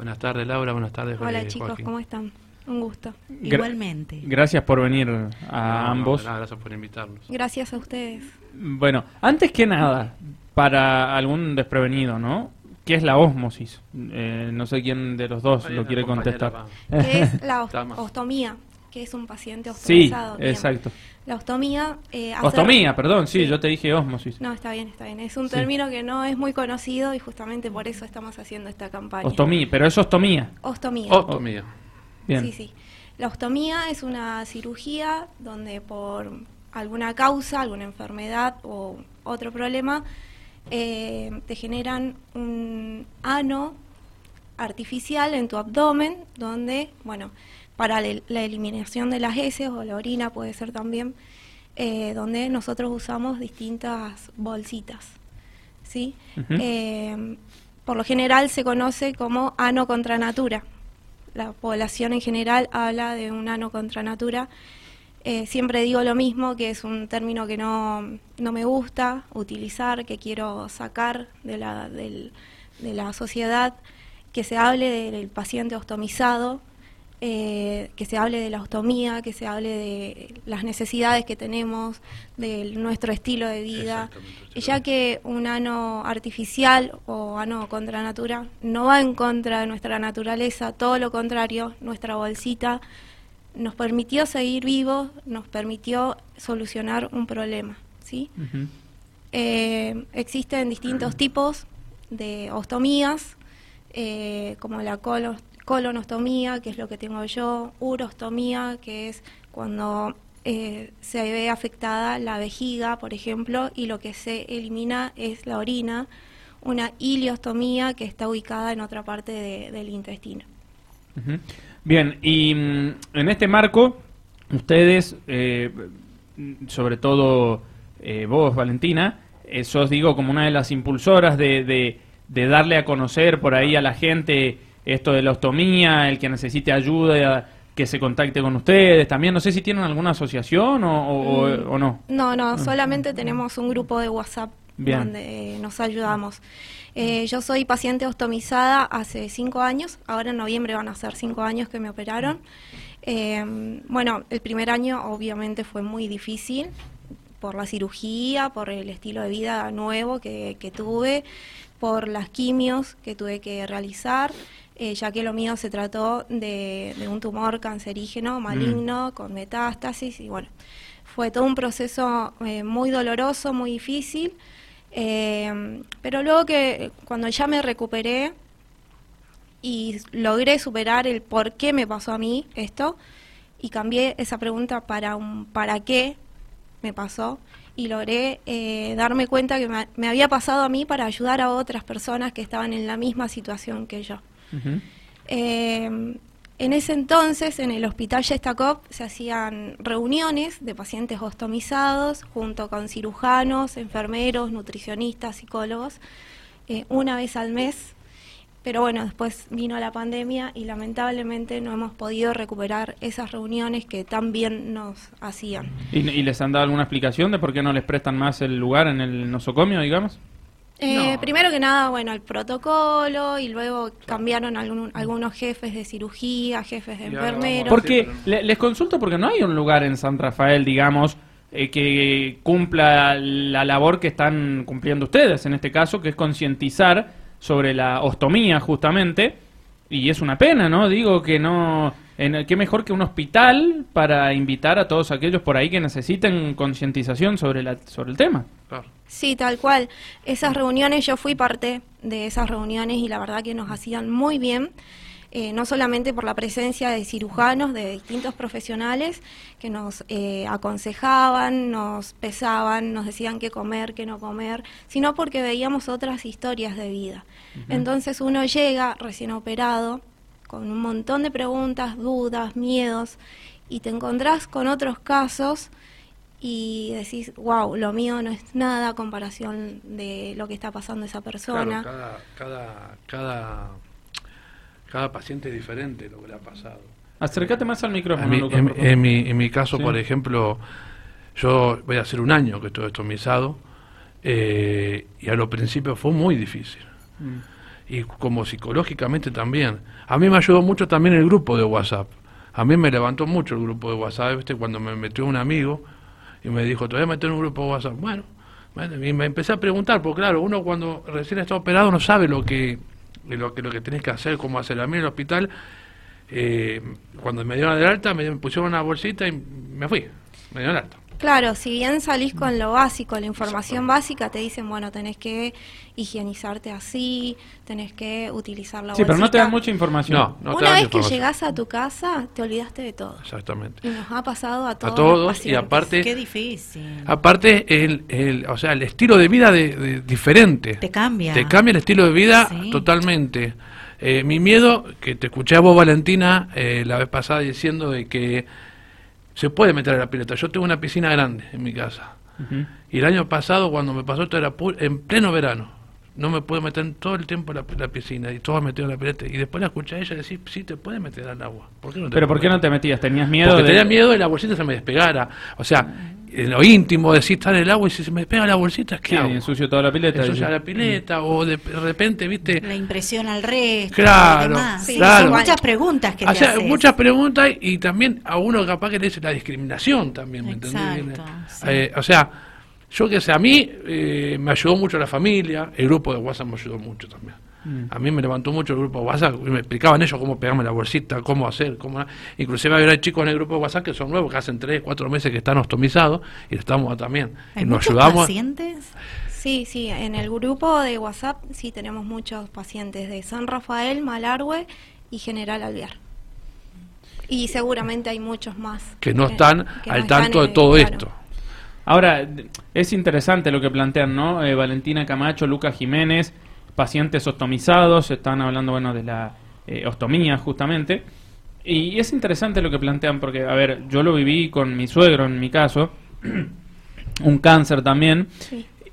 Buenas tardes, Laura. Buenas tardes, Hola, eh, chicos, Joaquín. ¿cómo están? Un gusto. Gra- Igualmente. Gracias por venir a No, no, ambos. nada, gracias por invitarnos. Gracias a ustedes. Bueno, antes que nada, para algún desprevenido, ¿no? ¿Qué es la ósmosis? Eh, no sé quién de los dos Hay lo quiere contestar. ¿Qué es la ostomía? Que es un paciente Sí, ostomizado. Bien. exacto. La ostomía... eh, Ostomía, perdón, sí, Sí. yo te dije ósmosis. No, está bien, está bien. Es un Sí. término que no es muy conocido y justamente por eso estamos haciendo esta campaña. Ostomía, pero es ostomía. Ostomía. Ostomía. Bien. Sí, sí. La ostomía es una cirugía donde por alguna causa, alguna enfermedad o otro problema, eh, te generan un ano artificial en tu abdomen donde, bueno, para la eliminación de las heces o la orina puede ser también, eh, donde nosotros usamos distintas bolsitas, ¿sí? Eh, por lo general se conoce como ano contra natura. La población en general habla de un ano contra natura. Eh, siempre digo lo mismo, que es un término que no, no me gusta utilizar, que quiero sacar de la, del- de la sociedad, que se hable del paciente ostomizado, eh, que se hable de la ostomía, que se hable de las necesidades que tenemos, de nuestro estilo de vida, ya que un ano artificial o ano contra natura no va en contra de nuestra naturaleza, todo lo contrario, nuestra bolsita nos permitió seguir vivos, nos permitió solucionar un problema, ¿sí? Eh, existen distintos tipos de ostomías, eh, como la colo- colonostomía, que es lo que tengo yo, urostomía, que es cuando eh, se ve afectada la vejiga, por ejemplo, y lo que se elimina es la orina, una iliostomía que está ubicada en otra parte de- del intestino. Bien, y mm, en este marco, ustedes, eh, sobre todo eh, vos, Valentina, sos, digo, como una de las impulsoras de darle a conocer por ahí a la gente esto de la ostomía, el que necesite ayuda, que se contacte con ustedes. También, no sé si tienen alguna asociación o, o- Mm. o no. No, no, solamente tenemos un grupo de WhatsApp Bien. donde eh, nos ayudamos. Eh, yo soy paciente ostomizada hace cinco años, ahora en noviembre van a ser cinco años que me operaron. Eh, bueno, el primer año obviamente fue muy difícil por la cirugía, por el estilo de vida nuevo que, que tuve, por las quimios que tuve que realizar, eh, ya que lo mío se trató de, de un tumor cancerígeno maligno con metástasis y bueno, fue todo un proceso eh, muy doloroso, muy difícil, eh, pero luego que cuando ya me recuperé y logré superar el por qué me pasó a mí esto y cambié esa pregunta para un para qué me pasó y logré eh, darme cuenta que me, me había pasado a mí para ayudar a otras personas que estaban en la misma situación que yo. Eh, en ese entonces, en el Hospital Yestakov, se hacían reuniones de pacientes ostomizados junto con cirujanos, enfermeros, nutricionistas, psicólogos, eh, una vez al mes. Pero bueno, después vino la pandemia y lamentablemente no hemos podido recuperar esas reuniones que tan bien nos hacían. ¿Y, y les han dado alguna explicación de por qué no les prestan más el lugar en el nosocomio, digamos? Eh, No. Primero que nada, bueno, el protocolo y luego cambiaron algún- algunos jefes de cirugía, jefes de enfermeros. Porque le- les consulto porque no hay un lugar en San Rafael, digamos, eh, que cumpla la labor que están cumpliendo ustedes, en este caso, que es concientizar sobre la ostomía, justamente. Y es una pena, ¿no? Digo que no... En, ¿Qué mejor que un hospital para invitar a todos aquellos por ahí que necesiten concientización sobre, la, sobre el tema? Claro. Sí, tal cual. Esas reuniones, yo fui parte de esas reuniones y la verdad que nos hacían muy bien, eh, no solamente por la presencia de cirujanos, de distintos profesionales que nos eh, aconsejaban, nos pesaban, nos decían qué comer, qué no comer, sino porque veíamos otras historias de vida. Entonces uno llega recién operado con un montón de preguntas, dudas, miedos, y te encontrás con otros casos y decís, wow, lo mío no es nada a comparación de lo que está pasando esa persona. Claro, cada, cada, cada, cada paciente es diferente lo que le ha pasado. Acércate más al micrófono, En mi, Lucas, en- mi, en mi caso, Sí. por ejemplo, yo voy a hacer un año que estoy estomizado eh, y a lo principio fue muy difícil. Mm. y como psicológicamente también. A mí me ayudó mucho también el grupo de WhatsApp. A mí me levantó mucho el grupo de WhatsApp, ¿viste? cuando me metió un amigo y me dijo, te voy a en un grupo de WhatsApp. Bueno, y me empecé a preguntar, porque claro, uno cuando recién está operado no sabe lo que lo que, lo que tenés que hacer, cómo hacer. A mí en el hospital, eh, cuando me dieron de alta, me pusieron una bolsita y me fui, me dieron alta. Claro, si bien salís con lo básico, la información básica, te dicen, bueno, tenés que higienizarte así, tenés que utilizar la Sí, pero no te dan mucha información. No, no Una vez que llegás a tu casa, te olvidaste de todo. Exactamente. Y nos ha pasado a todos. A todos, y aparte... Qué difícil. Aparte, el, el, o sea, el estilo de vida de, diferente. Te cambia. Te cambia el estilo de vida totalmente. Eh, mi miedo, que te escuché a vos, Valentina, eh, la vez pasada diciendo de que se puede meter a la pileta. Yo tengo una piscina grande en mi casa. Y el año pasado, cuando me pasó esto, era en pleno verano. No me puedo meter todo el tiempo en la, piscina y todo metido en la pileta. Y después la escuché a ella decir, sí, te puedes meter al agua. ¿Por qué no te ¿Pero por qué no te metías? ¿Tenías miedo? Porque tenía miedo de la bolsita se me despegara. O sea, en lo íntimo, decir estar en el agua y si se me pega la bolsita, ¿qué sí, hago? ensucio toda la pileta. Ensucia la pileta, o de, repente, viste. La impresión al resto. Claro, Son muchas preguntas que o sea, Muchas preguntas y también a uno capaz que le dice la discriminación también, ¿me entendés? Eh, o sea, yo que sé, a mí eh, me ayudó mucho la familia, el grupo de WhatsApp me ayudó mucho también. Mm. A mí me levantó mucho el grupo de WhatsApp, y me explicaban ellos cómo pegarme la bolsita, cómo hacer, cómo... Inclusive hay chicos en el grupo de WhatsApp que son nuevos, que hacen 3, 4 meses que están ostomizados, y estamos también. ¿Hay y nos ayudamos. pacientes? Sí, sí, en el grupo de WhatsApp sí tenemos muchos pacientes de San Rafael, Malargüe y General Alvear. Y seguramente hay muchos más. Que no están al tanto de todo esto. Ahora, es interesante lo que plantean, ¿no? Eh, Valentina Camacho, Lucas Jiménez, pacientes ostomizados, están hablando, bueno, de la eh, ostomía justamente. Y es interesante lo que plantean porque, a ver, yo lo viví con mi suegro en mi caso, un cáncer también,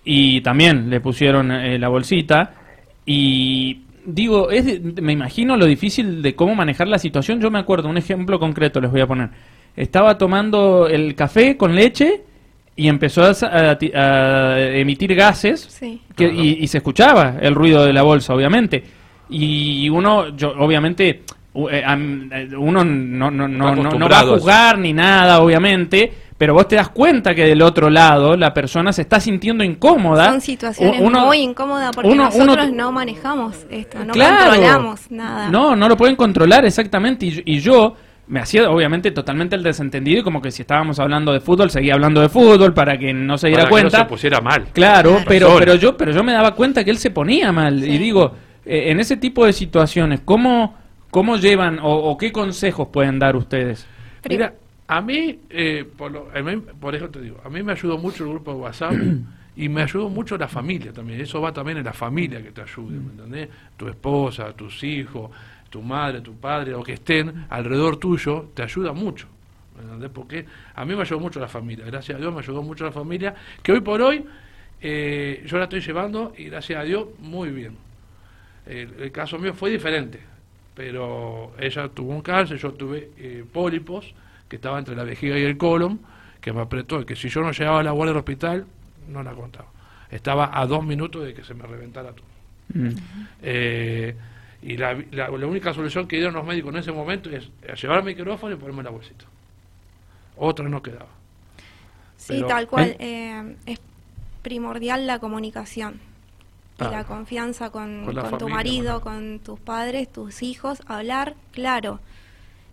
y también le pusieron eh, la bolsita. Y digo, es, me imagino lo difícil de cómo manejar la situación. Yo me acuerdo, un ejemplo concreto les voy a poner. Estaba tomando el café con leche y empezó a, emitir gases que, y, se escuchaba el ruido de la bolsa, obviamente. Y uno, yo, obviamente, eh, eh, uno no, no, no, no, va a juzgar ni nada, obviamente, pero vos te das cuenta que del otro lado la persona se está sintiendo incómoda. Son situaciones muy incómodas porque nosotros no manejamos esto, no controlamos nada. No, no lo pueden controlar exactamente. Y, y yo me hacía obviamente totalmente el desentendido y como que si estábamos hablando de fútbol seguía hablando de fútbol para que no se diera cuenta. Que no se pusiera mal. Claro, pero pero yo pero yo me daba cuenta que él se ponía mal y digo eh, en ese tipo de situaciones cómo cómo llevan o, qué consejos pueden dar ustedes. Mira, a mí, eh, por, lo, por eso te digo, a mí me ayudó mucho el grupo de WhatsApp. y me ayudó mucho la familia también. Eso va también en la familia que te ayude, ¿me entendés? Tu esposa, tus hijos, tu madre, tu padre o que estén alrededor tuyo, te ayuda mucho. Porque a mí me ayudó mucho la familia, gracias a Dios me ayudó mucho la familia, que hoy por hoy eh, yo la estoy llevando y gracias a Dios muy bien. El, caso mío fue diferente, pero ella tuvo un cáncer, yo tuve eh, pólipos que estaba entre la vejiga y el colon, que me apretó, y que si yo no llegaba a la guardia del hospital, no la contaba. Estaba a dos minutos de que se me reventara todo. Mm. Eh, y la, la, única solución que dieron los médicos en ese momento es llevar el micrófono y ponerme la bolsita. Otra no quedaba. Sí, tal cual. ¿eh? Eh, es primordial la comunicación y la confianza con, tu marido, con tus padres, tus hijos, hablar claro.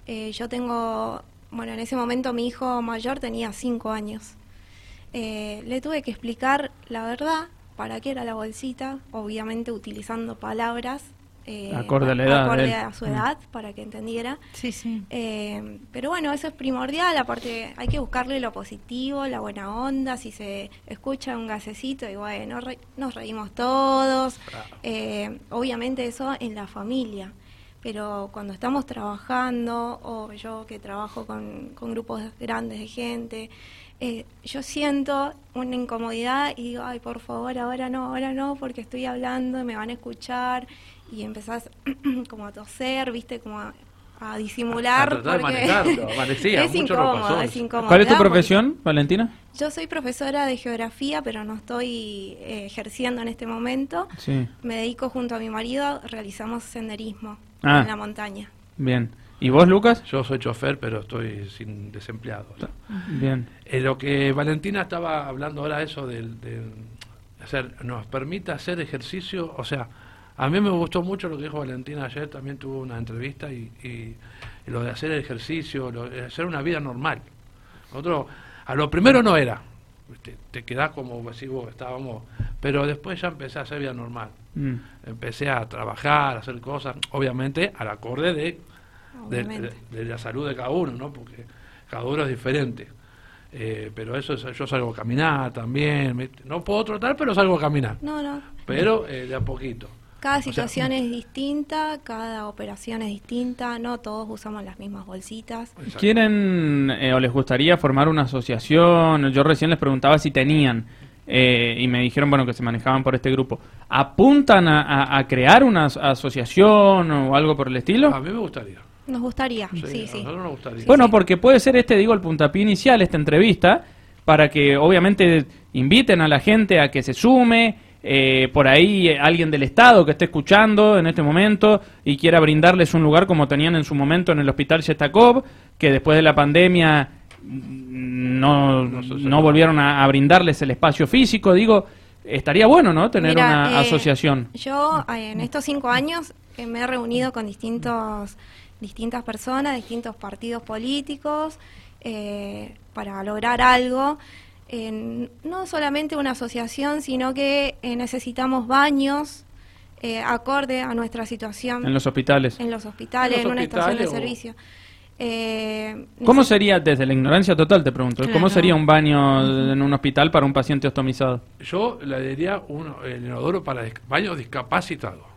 Eh, yo tengo, bueno, en ese momento mi hijo mayor tenía cinco años. le tuve que explicar la verdad, para qué era la bolsita, obviamente utilizando palabras eh, acorde a la edad. Acorde a su edad, para que entendiera. Sí, sí. Eh, pero bueno, eso es primordial, aparte hay que buscarle lo positivo, la buena onda, si se escucha un gasecito y bueno, nos reímos todos. Eh, obviamente eso en la familia. Pero cuando estamos trabajando, o yo que trabajo con, con grupos grandes de gente, yo siento una incomodidad y digo, ay, por favor, ahora no, ahora no, porque estoy hablando, me van a escuchar y empezás como a toser, viste, como a, a disimular. A tratar de manejarlo, amanecía, es incómodo, es incómodo. ¿Cuál es tu profesión, Valentina? Yo soy profesora de geografía, pero no estoy eh, ejerciendo en este momento. Sí. Me dedico junto a mi marido, realizamos senderismo Ah. en la montaña. Bien. ¿Y vos, Lucas? Yo soy chofer, pero estoy sin desempleado. ¿no? Bien. Eh, lo que Valentina estaba hablando ahora, eso del, del hacer, nos permite hacer ejercicio, o sea, a mí me gustó mucho lo que dijo Valentina ayer, también tuvo una entrevista y, y- y lo de hacer el ejercicio, lo de hacer una vida normal. Nosotros, a lo primero no era, te, te quedás como si vos estábamos, pero después ya empecé a hacer vida normal. Mm. Empecé a trabajar, a hacer cosas, obviamente al acorde de de, Obviamente. de- de la salud de cada uno, ¿no? Porque cada uno es diferente. Eh, pero eso es, yo salgo a caminar también, no puedo trotar, pero salgo a caminar, No, no. pero eh, de a poquito. Cada sea, situación es distinta, cada operación es distinta, no todos usamos las mismas bolsitas. ¿Quieren eh, o les gustaría formar una asociación? Yo recién les preguntaba si tenían eh, y me dijeron bueno que se manejaban por este grupo. ¿Apuntan a, a- a crear una as- asociación o algo por el estilo? A mí me gustaría. Nos gustaría, Sí, sí, nos gustaría. Bueno, sí. porque puede ser este, digo, el puntapié inicial, esta entrevista, para que obviamente inviten a la gente a que se sume, eh, por ahí eh, alguien del Estado que esté escuchando en este momento y quiera brindarles un lugar como tenían en su momento en el Hospital Shetakov, que después de la pandemia mm, no, No volvieron a, a brindarles el espacio físico, digo, estaría bueno, ¿no? Tener Mira, una eh, asociación. Yo eh, en estos cinco años eh, me he reunido con distintos, distintas personas, distintos partidos políticos eh, para lograr algo. Eh, no solamente una asociación, sino que eh, necesitamos baños eh, acorde a nuestra situación En los hospitales. en los hospitales, En en, una estación de servicio. Eh, ¿Cómo sería, desde la ignorancia total te pregunto, cómo sería un baño en un hospital para un paciente ostomizado? Yo le diría un, el inodoro para baños discapacitados.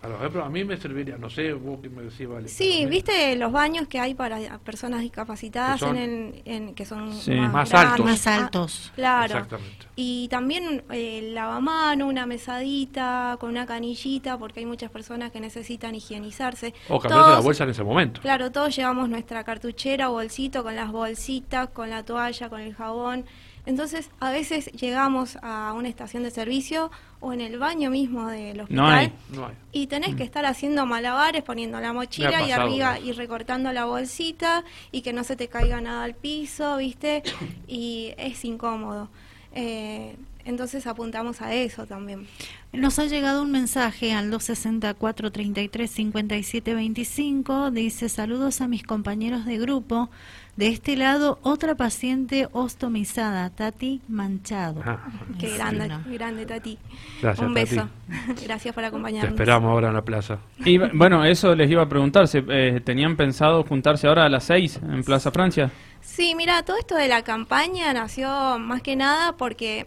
A, lo ejemplo, a mí me serviría, no sé, vos qué me decís, Vale. Sí, viste los baños que hay para personas discapacitadas Que son- en, el- en- que son Sí. Más grandes. altos. Más Ah, altos. claro. Exactamente. Y también eh, el lavamano, una mesadita con una canillita, porque hay muchas personas que necesitan higienizarse. O cambiarte la bolsa en ese momento. Claro, todos llevamos nuestra cartuchera o bolsito con las bolsitas, con la toalla, con el jabón. Entonces, a veces llegamos a una estación de servicio o en el baño mismo del hospital No hay. No hay. y tenés que estar haciendo malabares, poniendo la mochila y arriba y recortando la bolsita y que no se te caiga nada al piso, ¿viste? Y es incómodo. Eh, entonces apuntamos a eso también. Nos ha llegado un mensaje al 264 33 57 25. Dice: Saludos a mis compañeros de grupo. De este lado, otra paciente ostomizada, Tati Manchado. Ah, Qué Sí, grande, no. grande Tati. Gracias, Un beso. Tati. Gracias por Te acompañarnos. esperamos ahora en la plaza. Y bueno, eso les iba a preguntar, ¿se, eh, ¿tenían pensado juntarse ahora a las 6 en Plaza Francia? Sí, mira, todo esto de la campaña nació más que nada porque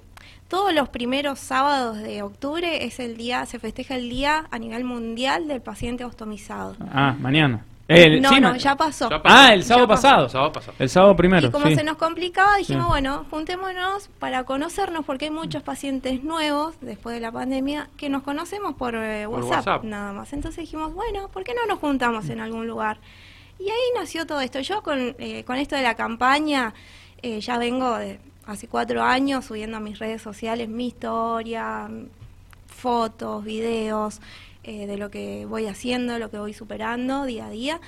todos los primeros sábados de octubre es el día, se festeja el día a nivel mundial del paciente ostomizado. Ah, mañana. El- no, sí, no, ya pasó. Ya pasó. Ah, el sábado pasado. Sábado pasado. El sábado primero. y como sí. se nos complicaba, dijimos, Sí. bueno, juntémonos para conocernos porque hay muchos pacientes nuevos después de la pandemia que nos conocemos por, eh, Por WhatsApp, WhatsApp. nada más. Entonces dijimos, bueno, ¿por qué no nos juntamos en algún lugar? Y ahí nació todo esto. Yo con, eh, con esto de la campaña eh, ya vengo de hace cuatro años subiendo a mis redes sociales mi historia, fotos, videos eh, de lo que voy haciendo, lo que voy superando día a día.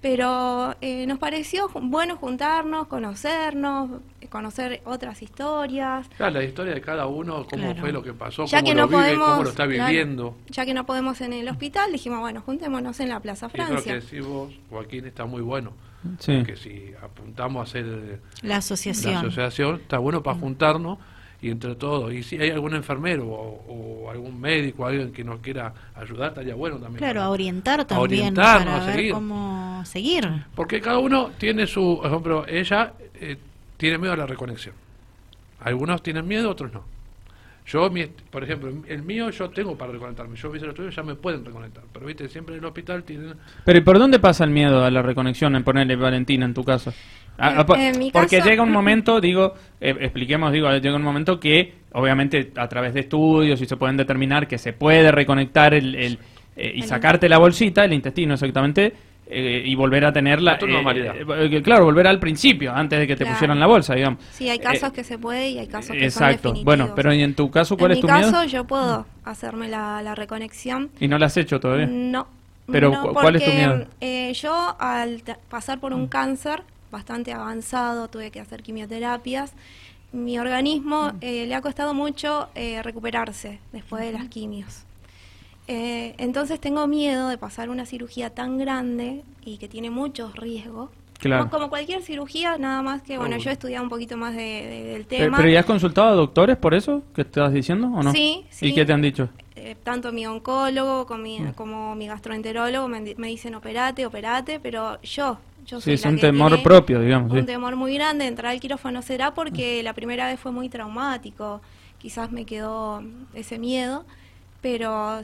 Pero eh, nos pareció bueno juntarnos, conocernos, conocer otras historias. Claro, la historia de cada uno, cómo Claro. fue lo que pasó, Ya cómo que lo no vive, podemos, cómo lo está claro, viviendo. ya que no podemos en el hospital, dijimos, bueno, juntémonos en la Plaza Y creo que Francia. decís vos, Joaquín, está muy bueno. Sí. Porque si apuntamos a hacer eh, La la asociación. asociación, está bueno para juntarnos y entre todos. Y si hay algún enfermero o, o algún médico, alguien que nos quiera ayudar, estaría bueno también. Claro, para- a orientar también orientarnos, para a ver seguir. cómo seguir. Porque cada uno tiene su, por ejemplo, ella eh, tiene miedo a la reconexión. Algunos tienen miedo, otros no. Yo, mi, por ejemplo, el mío yo tengo para reconectarme. Yo hice el estudio, ya me pueden reconectar. Pero viste, siempre en el hospital tienen... Pero ¿y por dónde pasa el miedo a la reconexión en ponerle Valentina en tu caso? Ah, En- ah, en mi porque caso- llega un momento, digo, eh, expliquemos, digo, llega un momento que obviamente a través de estudios y se pueden determinar que se puede reconectar el, el, eh, y sacarte la bolsita, el intestino exactamente, eh, y volver a tener la... Tu normalidad. eh, eh, claro, volver al principio, antes de que te Claro. pusieran la bolsa, digamos. Sí, hay casos Eh, que se puede y hay casos que son Exacto. Bueno, pero ¿y en tu caso cuál en es mi tu caso miedo? yo puedo hacerme la, la reconexión. Y no la has hecho todavía. No. Pero, no, ¿cu- cuál es tu miedo? eh, yo al pasar por un cáncer bastante avanzado, tuve que hacer quimioterapias, mi organismo eh, le ha costado mucho eh, recuperarse después de las quimios. Eh, entonces tengo miedo de pasar una cirugía tan grande y que tiene muchos riesgos. Claro. Como, como cualquier cirugía, nada más que, bueno, Obvio. yo he estudiado un poquito más de- de- del tema. pero ¿y has consultado a doctores por eso que estás diciendo o no? Sí, ¿Y sí. qué te han dicho? eh, tanto mi oncólogo como mi, Mm. como mi gastroenterólogo me, me dicen operate, operate, pero yo, yo Sí, soy es la un temor propio, digamos. Un sí. temor muy grande, entrar al quirófano será porque la primera vez fue muy traumático, quizás me quedó ese miedo, pero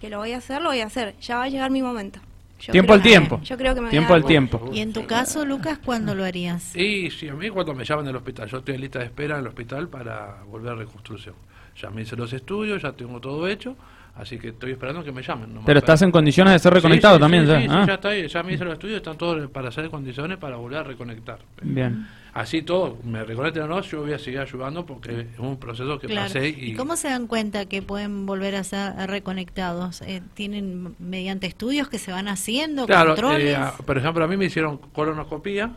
que lo voy a hacer, lo voy a hacer, ya va a llegar mi momento. Yo Tiempo creo al tiempo. Yo creo que me Tiempo al tiempo. Y en tu caso, Lucas, ¿cuándo lo harías? Y sí, a mí cuando me llaman del hospital, yo estoy en lista de espera en el hospital para volver a reconstrucción. Ya me hice los estudios, ya tengo todo hecho, así que estoy esperando que me llamen. nomás. Pero estás en condiciones de ser reconectado sí, también, sí, ya. sí, sí, Ah, ya estoy, ya me hice los estudios, están todos para hacer condiciones para volver a reconectar. Bien. Así todo, me reconecten o no, yo voy a seguir ayudando porque es un proceso que Claro. pasé ¿Y y... cómo se dan cuenta que pueden volver a ser reconectados? Eh, ¿Tienen mediante estudios que se van haciendo, Claro, controles? eh, a- por ejemplo, a mí me hicieron colonoscopía,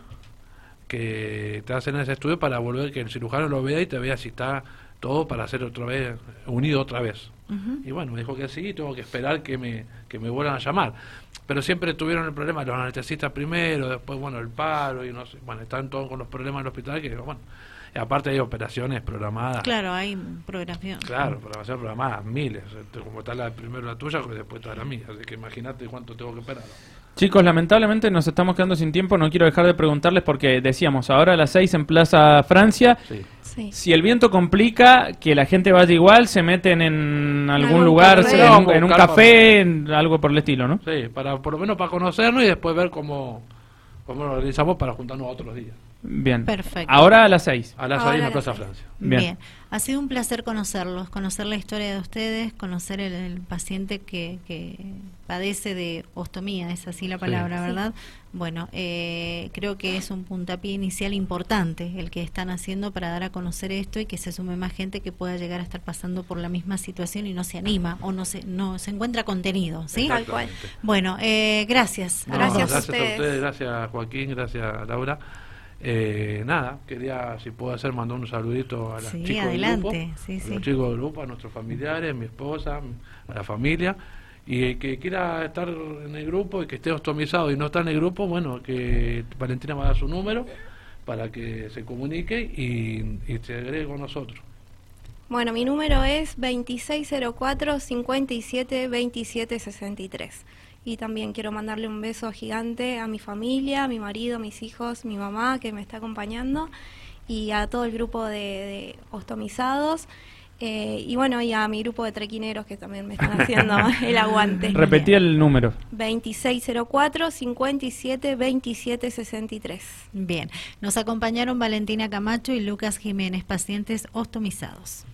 que te hacen ese estudio para volver, que el cirujano lo vea y te vea si está todo para hacer otra vez, unido otra vez. Y bueno, me dijo que sí, y tengo que esperar que me, que me vuelvan a llamar. Pero siempre tuvieron el problema, los anestesistas primero, después, bueno, el paro, y no sé, bueno, están todos con los problemas en el hospital, que bueno, aparte hay operaciones programadas. Claro, hay programación. Claro, programación programadas, miles, como está la primero la tuya, pues después está la mía, así que imagínate cuánto tengo que esperar. Chicos, lamentablemente nos estamos quedando sin tiempo. No quiero dejar de preguntarles porque decíamos, ahora a las 6 en Plaza Francia. Sí. Sí. Si el viento complica, que la gente vaya igual, se meten en algún lugar, café. en, un, en un café, en algo por el estilo, ¿no? Sí, para, por lo menos para conocernos y después ver cómo, cómo lo organizamos para juntarnos otros días. Bien. Perfecto. Ahora a las 6. A las Ahora 6 en a la las Plaza seis. Francia. Bien. Bien. ha sido un placer conocerlos, conocer la historia de ustedes, conocer el, el paciente que, que padece de ostomía, es así la palabra, Sí. ¿verdad? Bueno, eh, creo que es un puntapié inicial importante el que están haciendo para dar a conocer esto y que se sume más gente que pueda llegar a estar pasando por la misma situación y no se anima o no se, no se encuentra contenido, ¿sí? Tal cual. Bueno, eh, gracias. No, Gracias a gracias a ustedes. ustedes, gracias Joaquín, gracias Laura. Eh, nada, quería, si puedo hacer, mandar un saludito a los Sí, chicos adelante, del grupo, sí, a sí. los chicos del grupo, a nuestros familiares, mi esposa, a la familia, y el que quiera estar en el grupo y que esté ostomizado y no está en el grupo, bueno, que Valentina va a dar su número para que se comunique y, y se agregue con nosotros. Bueno, mi número es 2604-572763. Y también quiero mandarle un beso gigante a mi familia, a mi marido, a mis hijos, mi mamá que me está acompañando y a todo el grupo de, de ostomizados. eh, y bueno, y a mi grupo de trequineros que también me están haciendo el aguante. Repetí el número. 2604-572763. Bien, nos acompañaron Valentina Camacho y Lucas Jiménez, pacientes ostomizados.